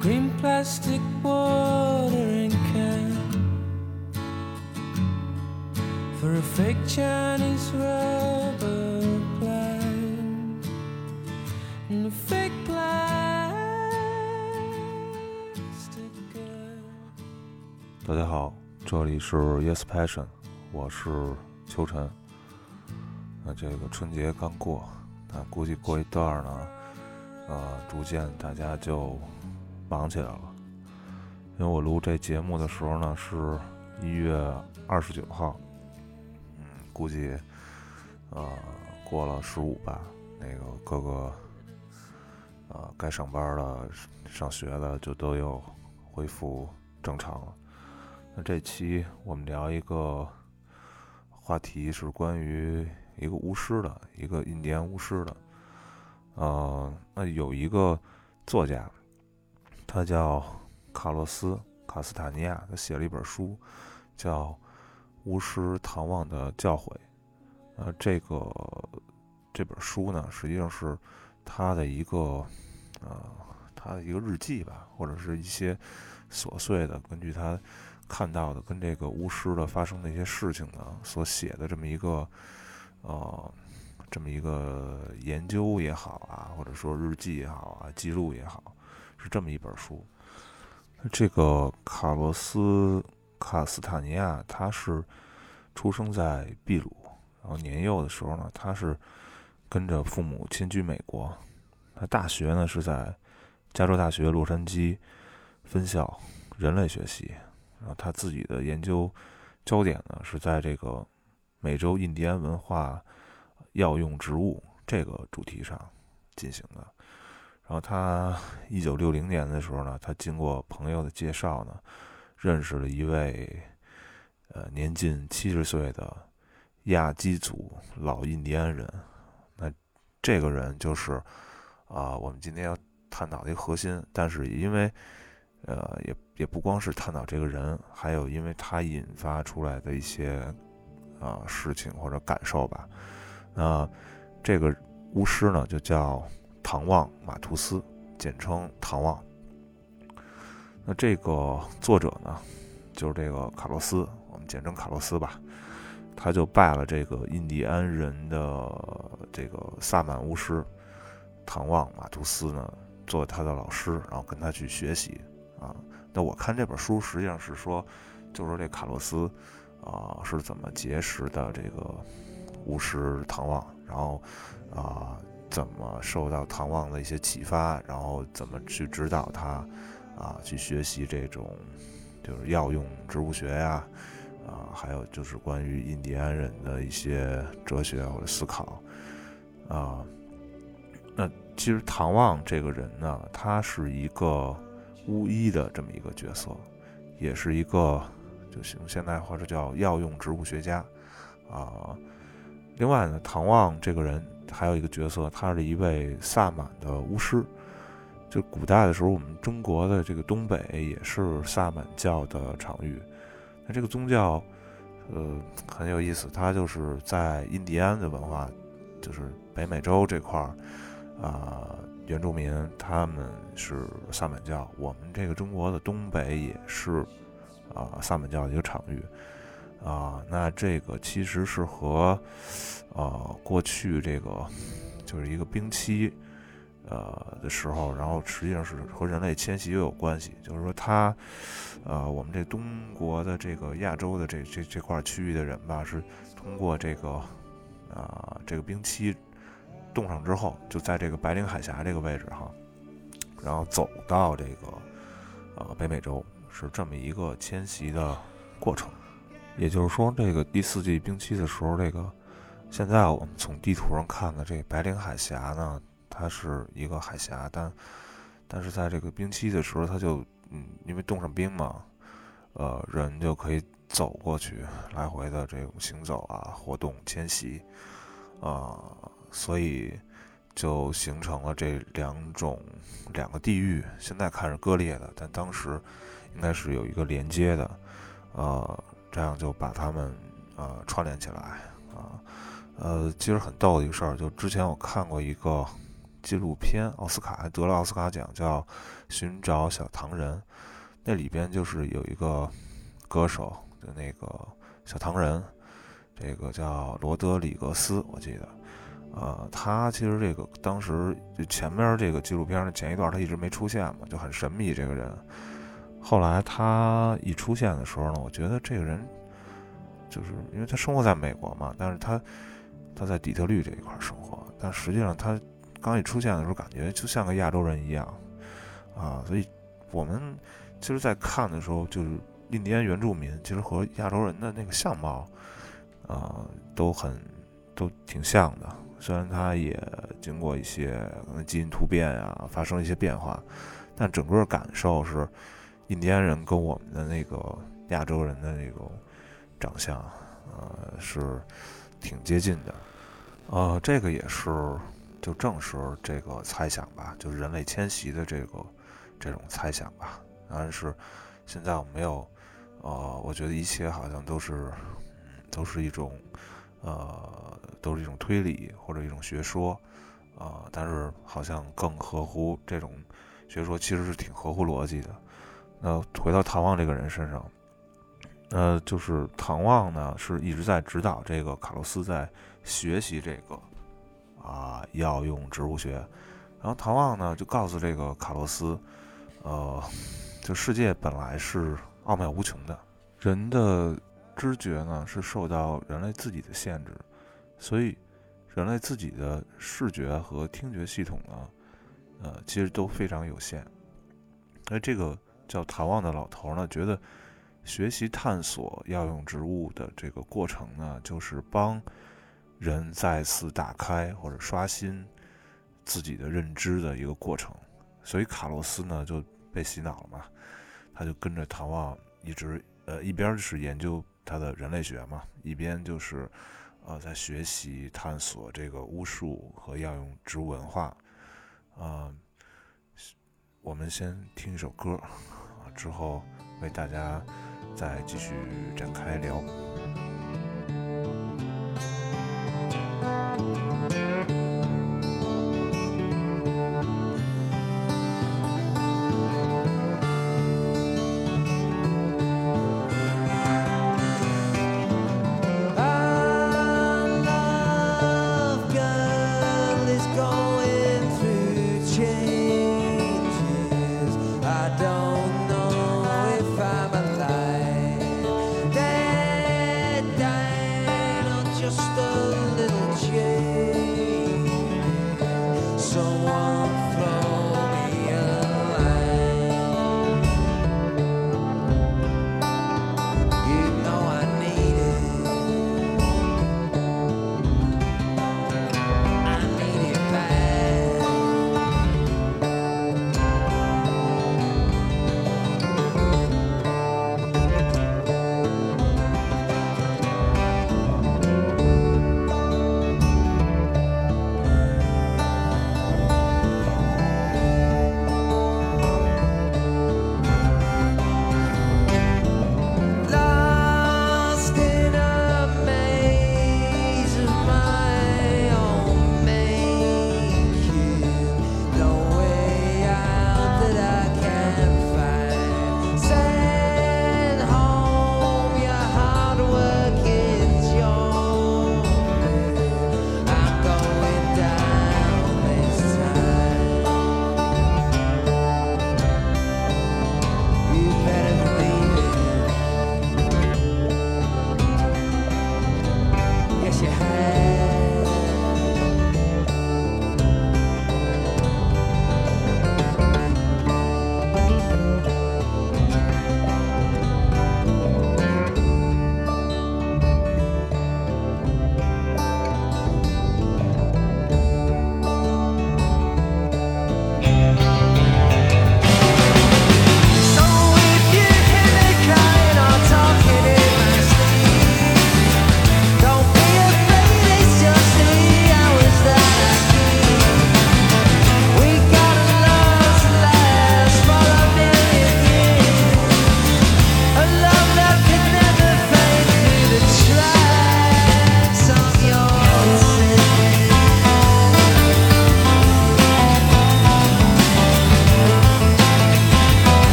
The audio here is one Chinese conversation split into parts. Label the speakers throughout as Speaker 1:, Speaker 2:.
Speaker 1: green plastic watering can for a fake Chinese rubber plant and a fake plastic girl.
Speaker 2: 大家好，这里是 Yes Passion，我是秋晨。那这个春节刚过，那估计过一段呢，呃，逐渐大家就忙起来了。因为我录这节目的时候呢，是一月二十九号，嗯，估计呃过了十五吧，那个各个呃该上班的、上学的就都又恢复正常了。那这期我们聊一个话题，是关于一个巫师的，一个印第安巫师的。呃，那有一个作家，他叫卡洛斯·卡斯塔尼亚，他写了一本书，叫《巫师唐望的教诲》。呃，这个这本书呢，实际上是他的一个呃，他的一个日记吧，或者是一些琐碎的，根据他。看到的跟这个巫师的发生的一些事情呢，所写的这么一个，呃，这么一个研究也好啊，或者说日记也好啊，记录也好，是这么一本书。这个卡洛斯·卡斯塔尼亚，他是出生在秘鲁，然后年幼的时候呢，他是跟着父母迁居美国。他大学呢是在加州大学洛杉矶分校人类学系。然后他自己的研究焦点呢是在这个美洲印第安文化药用植物这个主题上进行的。然后他一九六零年的时候呢，他经过朋友的介绍呢，认识了一位呃年近七十岁的亚基族老印第安人。那这个人就是啊我们今天要探讨的一个核心。但是因为呃，也也不光是探讨这个人，还有因为他引发出来的一些啊事情或者感受吧。那这个巫师呢，就叫唐旺马图斯，简称唐旺。那这个作者呢，就是这个卡洛斯，我们简称卡洛斯吧。他就拜了这个印第安人的这个萨满巫师唐旺马图斯呢，做他的老师，然后跟他去学习。啊，那我看这本书实际上是说，就是说这卡洛斯，啊是怎么结识的这个巫师唐望，然后啊怎么受到唐望的一些启发，然后怎么去指导他，啊去学习这种就是药用植物学呀，啊还有就是关于印第安人的一些哲学或者思考，啊，那其实唐望这个人呢，他是一个。巫医的这么一个角色，也是一个，就行现代话说叫药用植物学家，啊，另外呢，唐望这个人还有一个角色，他是一位萨满的巫师。就古代的时候，我们中国的这个东北也是萨满教的场域。那这个宗教，呃，很有意思，它就是在印第安的文化，就是北美洲这块儿，啊。原住民他们是萨满教，我们这个中国的东北也是啊萨满教的一个场域啊。那这个其实是和呃过去这个就是一个冰期呃的时候，然后实际上是和人类迁徙又有关系。就是说，他呃我们这东国的这个亚洲的这这这块区域的人吧，是通过这个啊这个冰期。冻上之后，就在这个白令海峡这个位置哈，然后走到这个呃北美洲，是这么一个迁徙的过程。也就是说，这个第四季冰期的时候，这个现在我们从地图上看的这个白令海峡呢，它是一个海峡，但但是在这个冰期的时候，它就嗯，因为冻上冰嘛，呃，人就可以走过去，来回的这种行走啊，活动迁徙啊。所以，就形成了这两种两个地域。现在看是割裂的，但当时应该是有一个连接的，呃，这样就把它们呃串联起来啊。呃，其实很逗的一个事儿，就之前我看过一个纪录片，奥斯卡还得了奥斯卡奖，叫《寻找小唐人》。那里边就是有一个歌手的那个小唐人，这个叫罗德里格斯，我记得。呃，他其实这个当时就前面这个纪录片的前一段他一直没出现嘛，就很神秘这个人。后来他一出现的时候呢，我觉得这个人就是因为他生活在美国嘛，但是他他在底特律这一块生活，但实际上他刚一出现的时候，感觉就像个亚洲人一样啊。所以我们其实，在看的时候，就是印第安原住民其实和亚洲人的那个相貌啊，都很都挺像的。虽然他也经过一些可能基因突变啊，发生一些变化，但整个感受是，印第安人跟我们的那个亚洲人的那种长相，呃，是挺接近的。呃，这个也是就证实这个猜想吧，就是人类迁徙的这个这种猜想吧。当然是现在我没有，呃，我觉得一切好像都是，嗯，都是一种，呃。都是一种推理或者一种学说，啊，但是好像更合乎这种学说，其实是挺合乎逻辑的。那回到唐望这个人身上，呃，就是唐望呢是一直在指导这个卡洛斯在学习这个啊药用植物学，然后唐望呢就告诉这个卡洛斯，呃，就世界本来是奥妙无穷的，人的知觉呢是受到人类自己的限制。所以，人类自己的视觉和听觉系统呢，呃，其实都非常有限。那这个叫唐望的老头呢，觉得学习探索药用植物的这个过程呢，就是帮人再次打开或者刷新自己的认知的一个过程。所以卡洛斯呢就被洗脑了嘛，他就跟着唐望一直呃一边是研究他的人类学嘛，一边就是。呃，在学习探索这个巫术和药用植物文化，啊，我们先听一首歌，啊，之后为大家再继续展开聊。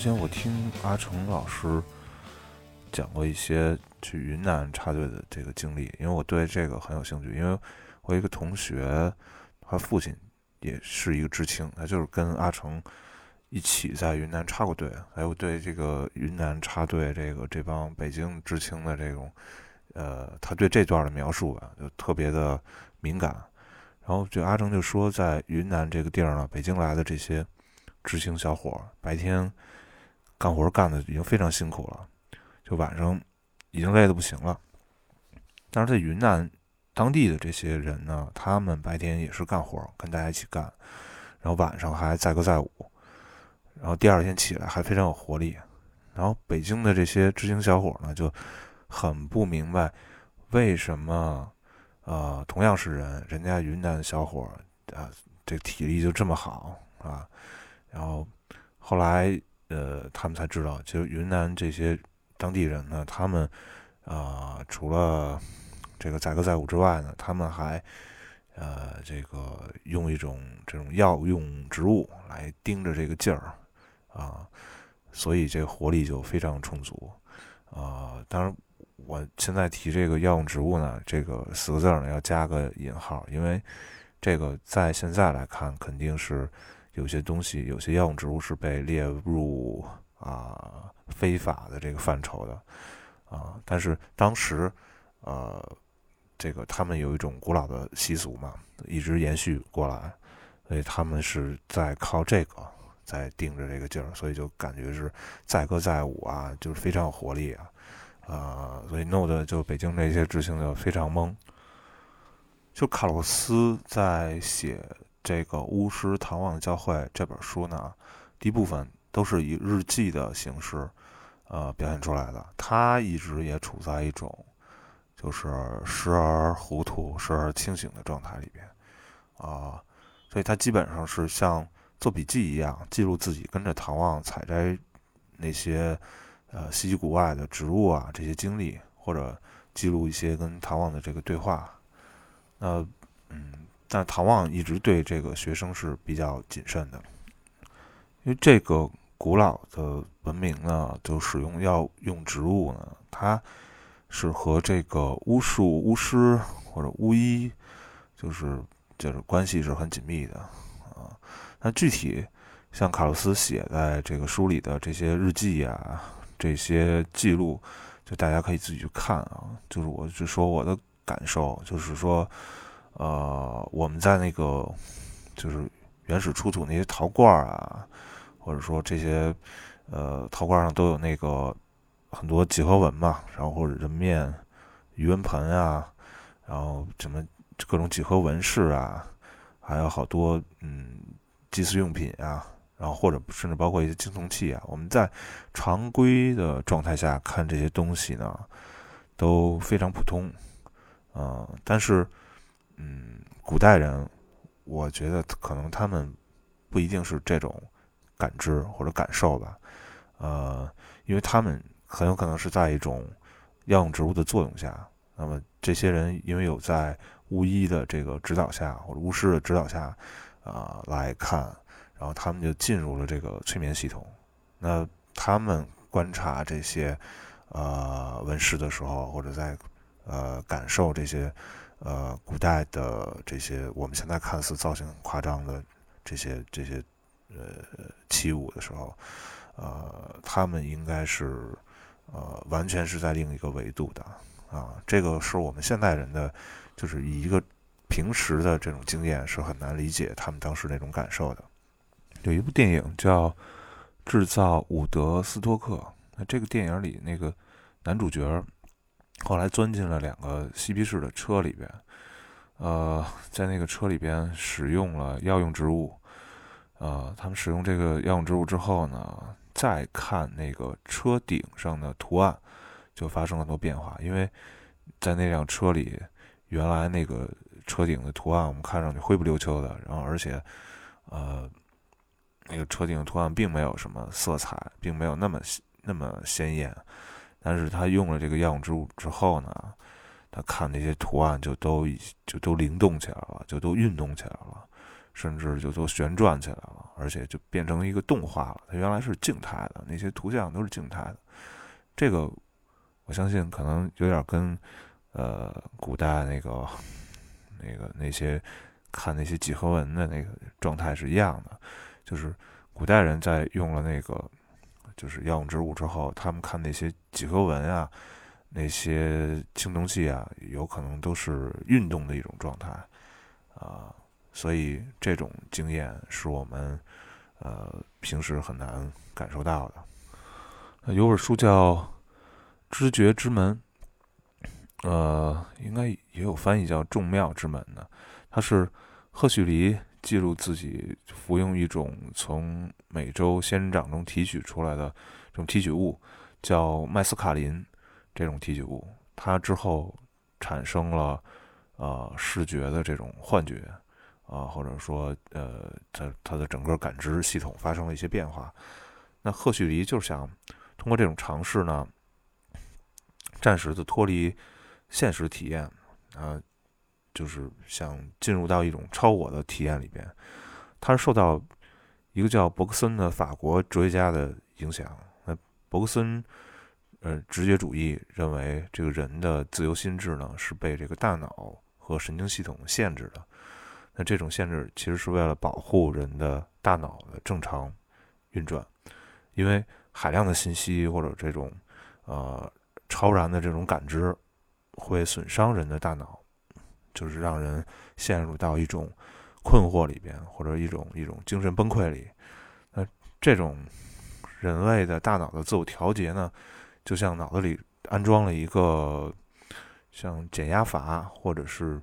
Speaker 2: 之前我听阿成老师讲过一些去云南插队的这个经历，因为我对这个很有兴趣。因为我一个同学，他父亲也是一个知青，他就是跟阿成一起在云南插过队，还有对这个云南插队这个这帮北京知青的这种，呃，他对这段的描述吧，就特别的敏感。然后这阿成就说，在云南这个地儿呢，北京来的这些知青小伙，白天干活干的已经非常辛苦了，就晚上已经累得不行了。但是在云南当地的这些人呢，他们白天也是干活，跟大家一起干，然后晚上还载歌载舞，然后第二天起来还非常有活力。然后北京的这些知青小伙呢，就很不明白为什么。呃，同样是人，人家云南的小伙啊，这体力就这么好啊。然后后来，呃，他们才知道，就云南这些当地人呢，他们啊，除了这个载歌载舞之外呢，他们还呃，这个用一种这种药用植物来盯着这个劲儿啊，所以这活力就非常充足啊。当然。我现在提这个药用植物呢，这个四个字呢要加个引号，因为这个在现在来看，肯定是有些东西，有些药用植物是被列入啊非法的这个范畴的啊。但是当时，呃，这个他们有一种古老的习俗嘛，一直延续过来，所以他们是在靠这个在定着这个劲儿，所以就感觉是载歌载舞啊，就是非常有活力啊。啊，所以弄得就北京这些知青就非常懵。就卡洛斯在写这个《巫师唐望教会》这本书呢，第一部分都是以日记的形式，呃，表现出来的。他一直也处在一种就是时而糊涂、时而清醒的状态里边，啊，所以他基本上是像做笔记一样，记录自己跟着唐望采摘那些。呃，稀奇古怪的植物啊，这些经历，或者记录一些跟唐望的这个对话。那，嗯，但唐望一直对这个学生是比较谨慎的，因为这个古老的文明呢，就使用药用植物呢，它是和这个巫术、巫师或者巫医，就是就是关系是很紧密的啊。那具体像卡洛斯写在这个书里的这些日记啊。这些记录，就大家可以自己去看啊。就是我是说我的感受，就是说，呃，我们在那个就是原始出土那些陶罐啊，或者说这些呃陶罐上都有那个很多几何纹嘛，然后或者人面、鱼纹盆啊，然后什么各种几何纹饰啊，还有好多嗯祭祀用品啊。然后或者甚至包括一些青铜器啊，我们在常规的状态下看这些东西呢，都非常普通，呃，但是，嗯，古代人，我觉得可能他们不一定是这种感知或者感受吧，呃，因为他们很有可能是在一种药用植物的作用下，那么这些人因为有在巫医的这个指导下或者巫师的指导下，啊，来看。然后他们就进入了这个催眠系统。那他们观察这些呃纹饰的时候，或者在呃感受这些呃古代的这些我们现在看似造型很夸张的这些这些呃器物的时候，呃，他们应该是呃完全是在另一个维度的啊。这个是我们现代人的，就是以一个平时的这种经验是很难理解他们当时那种感受的。有一部电影叫《制造伍德斯托克》，那这个电影里那个男主角后来钻进了两个嬉皮士的车里边，呃，在那个车里边使用了药用植物，呃，他们使用这个药用植物之后呢，再看那个车顶上的图案，就发生了很多变化，因为在那辆车里，原来那个车顶的图案我们看上去灰不溜秋的，然后而且，呃。那个车顶图案并没有什么色彩，并没有那么那么鲜艳，但是他用了这个药用植物之后呢，他看那些图案就都就都灵动起来了，就都运动起来了，甚至就都旋转起来了，而且就变成一个动画了。它原来是静态的，那些图像都是静态的。这个我相信可能有点跟呃古代那个那个那些看那些几何文的那个状态是一样的，就是古代人在用了那个就是药用植物之后，他们看那些几何文啊。那些青铜器啊，有可能都是运动的一种状态，啊，所以这种经验是我们呃平时很难感受到的。有本书叫《知觉之门》，呃，应该也有翻译叫《众妙之门》的。它是赫胥黎记录自己服用一种从美洲仙人掌中提取出来的这种提取物，叫麦斯卡林。这种提取物，它之后产生了呃视觉的这种幻觉啊，或者说呃，它它的整个感知系统发生了一些变化。那赫胥黎就是想通过这种尝试呢，暂时的脱离现实体验啊，就是想进入到一种超我的体验里边。他是受到一个叫伯克森的法国哲学家的影响。那伯克森。呃，直觉主义认为这个人的自由心智呢是被这个大脑和神经系统限制的。那这种限制其实是为了保护人的大脑的正常运转，因为海量的信息或者这种呃超然的这种感知会损伤人的大脑，就是让人陷入到一种困惑里边或者一种一种精神崩溃里。那这种人类的大脑的自我调节呢？就像脑子里安装了一个像减压阀或者是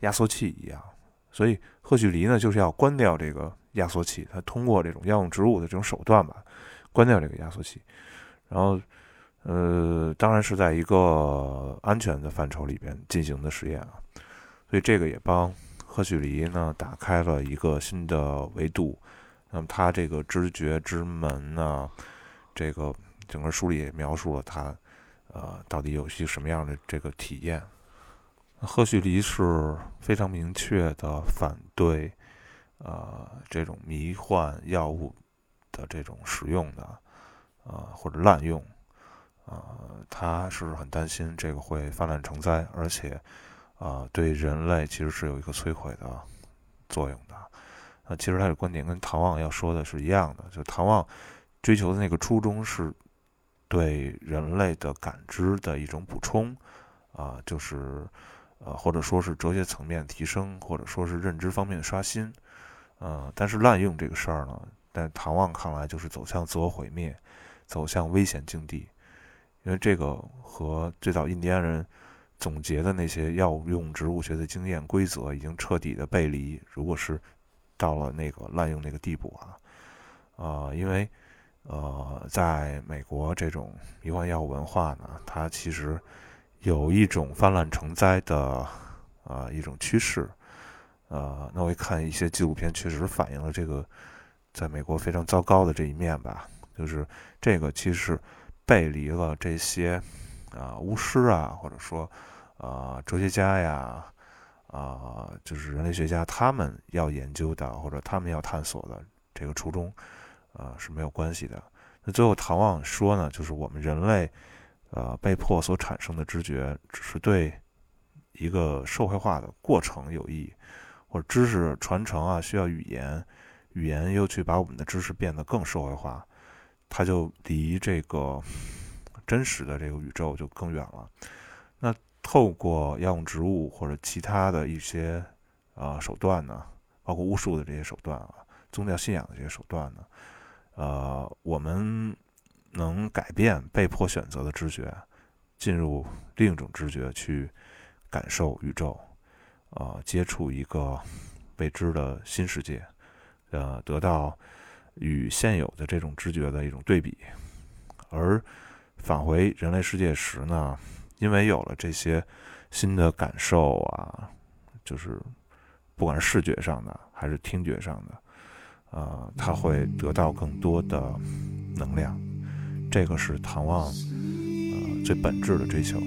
Speaker 2: 压缩器一样，所以赫胥黎呢就是要关掉这个压缩器，他通过这种药用植物的这种手段吧，关掉这个压缩器，然后呃，当然是在一个安全的范畴里边进行的实验啊，所以这个也帮赫胥黎呢打开了一个新的维度，那么他这个知觉之门呢，这个。整个书里也描述了他，呃，到底有些什么样的这个体验。赫胥黎是非常明确的反对，呃，这种迷幻药物的这种使用的，呃，或者滥用，呃，他是很担心这个会泛滥成灾，而且，啊，对人类其实是有一个摧毁的作用的。啊，其实他的观点跟唐望要说的是一样的，就唐望追求的那个初衷是。对人类的感知的一种补充，啊，就是，呃，或者说是哲学层面提升，或者说是认知方面的刷新，呃，但是滥用这个事儿呢，在唐望看来就是走向自我毁灭，走向危险境地，因为这个和最早印第安人总结的那些药用植物学的经验规则已经彻底的背离。如果是到了那个滥用那个地步啊，啊，因为。呃，在美国这种迷幻药物文化呢，它其实有一种泛滥成灾的啊一种趋势。呃，那我一看一些纪录片，确实反映了这个在美国非常糟糕的这一面吧。就是这个其实背离了这些啊巫师啊，或者说啊哲学家呀，啊就是人类学家他们要研究的或者他们要探索的这个初衷。啊是没有关系的。那最后唐望说呢，就是我们人类，呃，被迫所产生的知觉，只是对一个社会化的过程有益，或者知识传承啊需要语言，语言又去把我们的知识变得更社会化，它就离这个真实的这个宇宙就更远了。那透过药用植物或者其他的一些啊手段呢，包括巫术的这些手段啊，宗教信仰的这些手段呢？呃，我们能改变被迫选择的知觉，进入另一种知觉去感受宇宙，呃，接触一个未知的新世界，呃，得到与现有的这种知觉的一种对比。而返回人类世界时呢，因为有了这些新的感受啊，就是不管是视觉上的还是听觉上的。呃，他会得到更多的能量，这个是唐望呃最本质的追求。